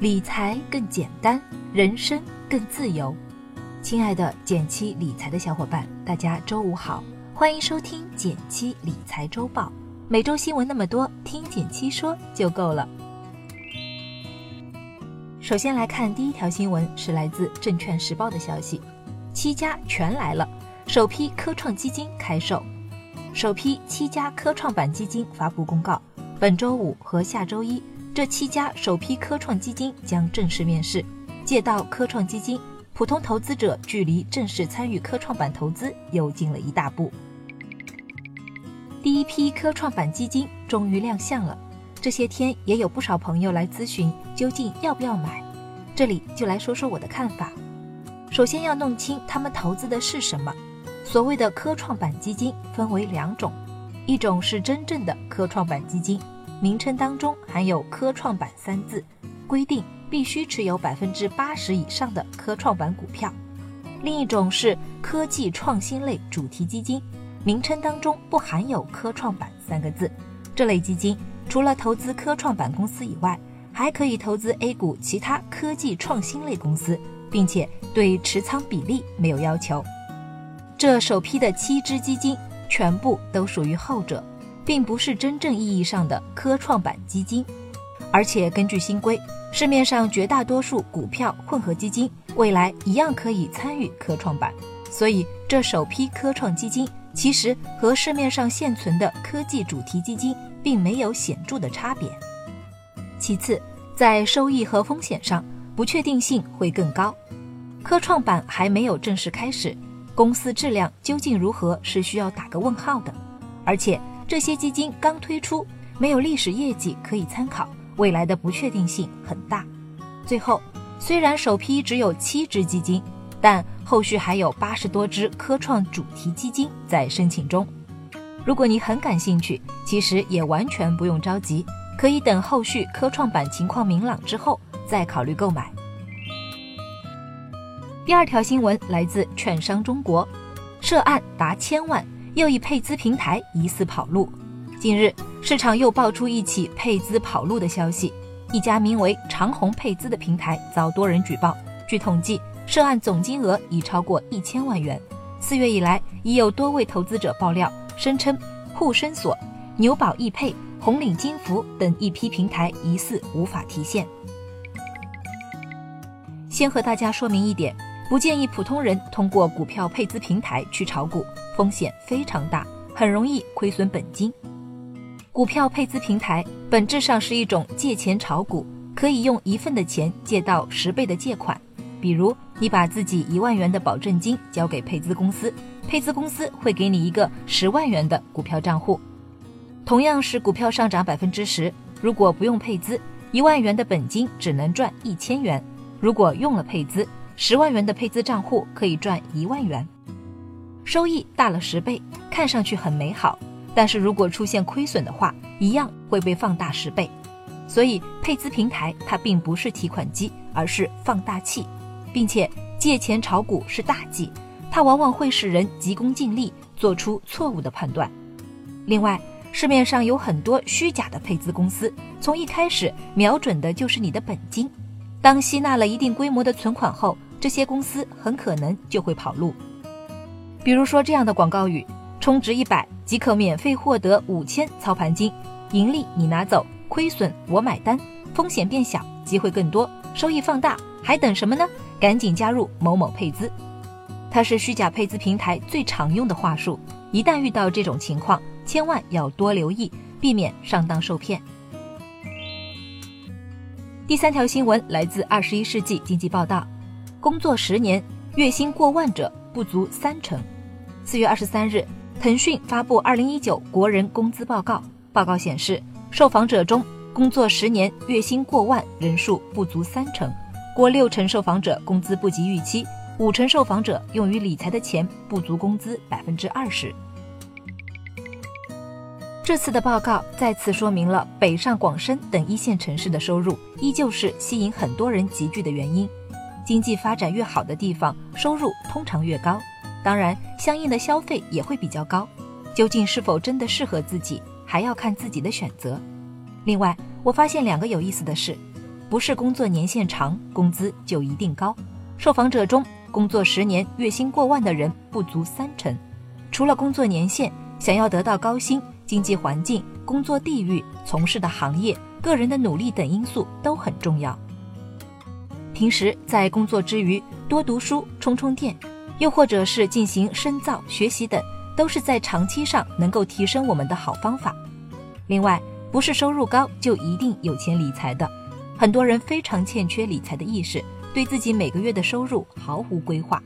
理财更简单，人生更自由。亲爱的减七理财的小伙伴，大家周五好，欢迎收听减七理财周报。每周新闻那么多，听减七说就够了。首先来看第一条新闻，是来自证券时报的消息：七家全来了，首批科创基金开售。首批七家科创板基金发布公告，本周五和下周一，这七家首批科创基金将正式面世。借道科创基金，普通投资者距离正式参与科创板投资又近了一大步。第一批科创板基金终于亮相了，这些天也有不少朋友来咨询，究竟要不要买？这里就来说说我的看法。首先要弄清他们投资的是什么。所谓的科创板基金分为两种，一种是真正的科创板基金，名称当中含有“科创板”三字，规定必须持有百分之八十以上的科创板股票；另一种是科技创新类主题基金，名称当中不含有“科创板”三个字。这类基金除了投资科创板公司以外，还可以投资 A 股其他科技创新类公司，并且对持仓比例没有要求。这首批的七只基金全部都属于后者，并不是真正意义上的科创板基金。而且根据新规，市面上绝大多数股票混合基金未来一样可以参与科创板，所以这首批科创基金其实和市面上现存的科技主题基金并没有显著的差别。其次，在收益和风险上，不确定性会更高。科创板还没有正式开始。公司质量究竟如何是需要打个问号的，而且这些基金刚推出，没有历史业绩可以参考，未来的不确定性很大。最后，虽然首批只有七只基金，但后续还有八十多只科创主题基金在申请中。如果你很感兴趣，其实也完全不用着急，可以等后续科创板情况明朗之后再考虑购买。第二条新闻来自券商中国，涉案达千万，又一配资平台疑似跑路。近日，市场又爆出一起配资跑路的消息，一家名为长虹配资的平台遭多人举报。据统计，涉案总金额已超过一千万元。四月以来，已有多位投资者爆料，声称沪深锁、牛宝易配、红领金服等一批平台疑似无法提现。先和大家说明一点。不建议普通人通过股票配资平台去炒股，风险非常大，很容易亏损本金。股票配资平台本质上是一种借钱炒股，可以用一份的钱借到十倍的借款。比如，你把自己一万元的保证金交给配资公司，配资公司会给你一个十万元的股票账户。同样是股票上涨百分之十，如果不用配资，一万元的本金只能赚一千元；如果用了配资，十万元的配资账户可以赚一万元，收益大了十倍，看上去很美好。但是如果出现亏损的话，一样会被放大十倍。所以配资平台它并不是提款机，而是放大器，并且借钱炒股是大忌，它往往会使人急功近利，做出错误的判断。另外，市面上有很多虚假的配资公司，从一开始瞄准的就是你的本金，当吸纳了一定规模的存款后。这些公司很可能就会跑路，比如说这样的广告语：充值一百即可免费获得五千操盘金，盈利你拿走，亏损我买单，风险变小，机会更多，收益放大，还等什么呢？赶紧加入某某配资，它是虚假配资平台最常用的话术。一旦遇到这种情况，千万要多留意，避免上当受骗。第三条新闻来自《二十一世纪经济报道》。工作十年，月薪过万者不足三成。四月二十三日，腾讯发布二零一九国人工资报告。报告显示，受访者中工作十年月薪过万人数不足三成，过六成受访者工资不及预期，五成受访者用于理财的钱不足工资百分之二十。这次的报告再次说明了北上广深等一线城市的收入依旧是吸引很多人集聚的原因。经济发展越好的地方，收入通常越高，当然，相应的消费也会比较高。究竟是否真的适合自己，还要看自己的选择。另外，我发现两个有意思的事：不是工作年限长，工资就一定高。受访者中，工作十年月薪过万的人不足三成。除了工作年限，想要得到高薪，经济环境、工作地域、从事的行业、个人的努力等因素都很重要。平时在工作之余多读书、充充电，又或者是进行深造、学习等，都是在长期上能够提升我们的好方法。另外，不是收入高就一定有钱理财的。很多人非常欠缺理财的意识，对自己每个月的收入毫无规划。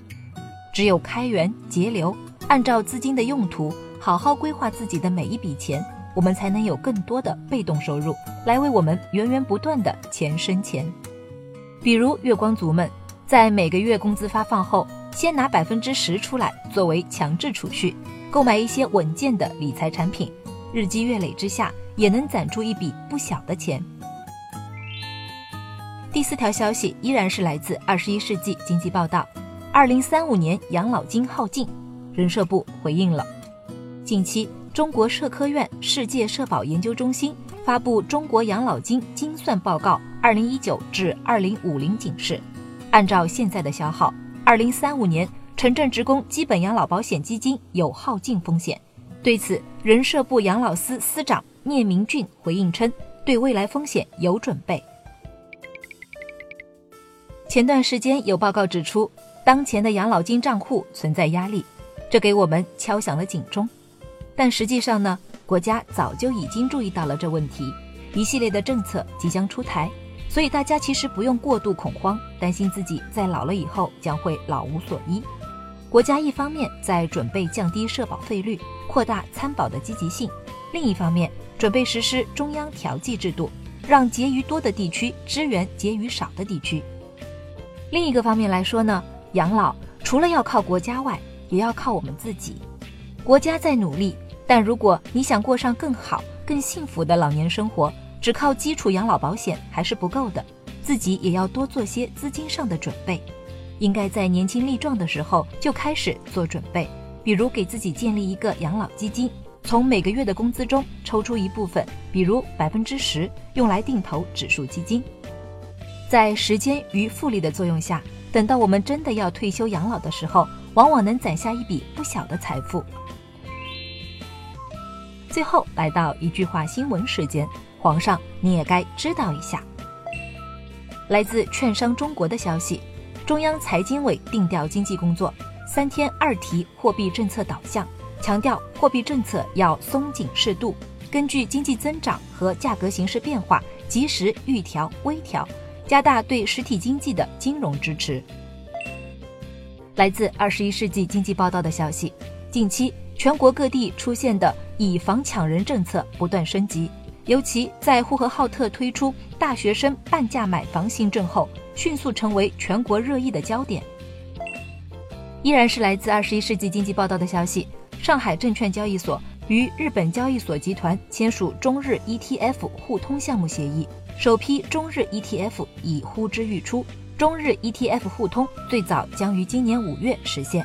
只有开源节流，按照资金的用途好好规划自己的每一笔钱，我们才能有更多的被动收入来为我们源源不断的钱生钱。比如月光族们，在每个月工资发放后，先拿百分之十出来作为强制储蓄，购买一些稳健的理财产品，日积月累之下，也能攒出一笔不小的钱。第四条消息依然是来自《二十一世纪经济报道》，二零三五年养老金耗尽，人社部回应了。近期，中国社科院世界社保研究中心发布《中国养老金精算报告（二零一九至二零五零）》警示，按照现在的消耗，二零三五年城镇职工基本养老保险基金有耗尽风险。对此，人社部养老司司长聂明俊回应称，对未来风险有准备。前段时间有报告指出，当前的养老金账户存在压力，这给我们敲响了警钟。但实际上呢，国家早就已经注意到了这问题，一系列的政策即将出台，所以大家其实不用过度恐慌，担心自己在老了以后将会老无所依。国家一方面在准备降低社保费率，扩大参保的积极性，另一方面准备实施中央调剂制度，让结余多的地区支援结余少的地区。另一个方面来说呢，养老除了要靠国家外，也要靠我们自己。国家在努力，但如果你想过上更好、更幸福的老年生活，只靠基础养老保险还是不够的，自己也要多做些资金上的准备。应该在年轻力壮的时候就开始做准备，比如给自己建立一个养老基金，从每个月的工资中抽出一部分，比如百分之十，用来定投指数基金。在时间与复利的作用下，等到我们真的要退休养老的时候，往往能攒下一笔不小的财富。最后来到一句话新闻时间，皇上你也该知道一下。来自券商中国的消息，中央财经委定调经济工作，三天二提货币政策导向，强调货币政策要松紧适度，根据经济增长和价格形势变化，及时预调微调。加大对实体经济的金融支持。来自《二十一世纪经济报道》的消息，近期全国各地出现的以房抢人政策不断升级，尤其在呼和浩特推出大学生半价买房新政后，迅速成为全国热议的焦点。依然是来自《二十一世纪经济报道》的消息，上海证券交易所与日本交易所集团签署中日 ETF 互通项目协议。首批中日 ETF 已呼之欲出，中日 ETF 互通最早将于今年五月实现。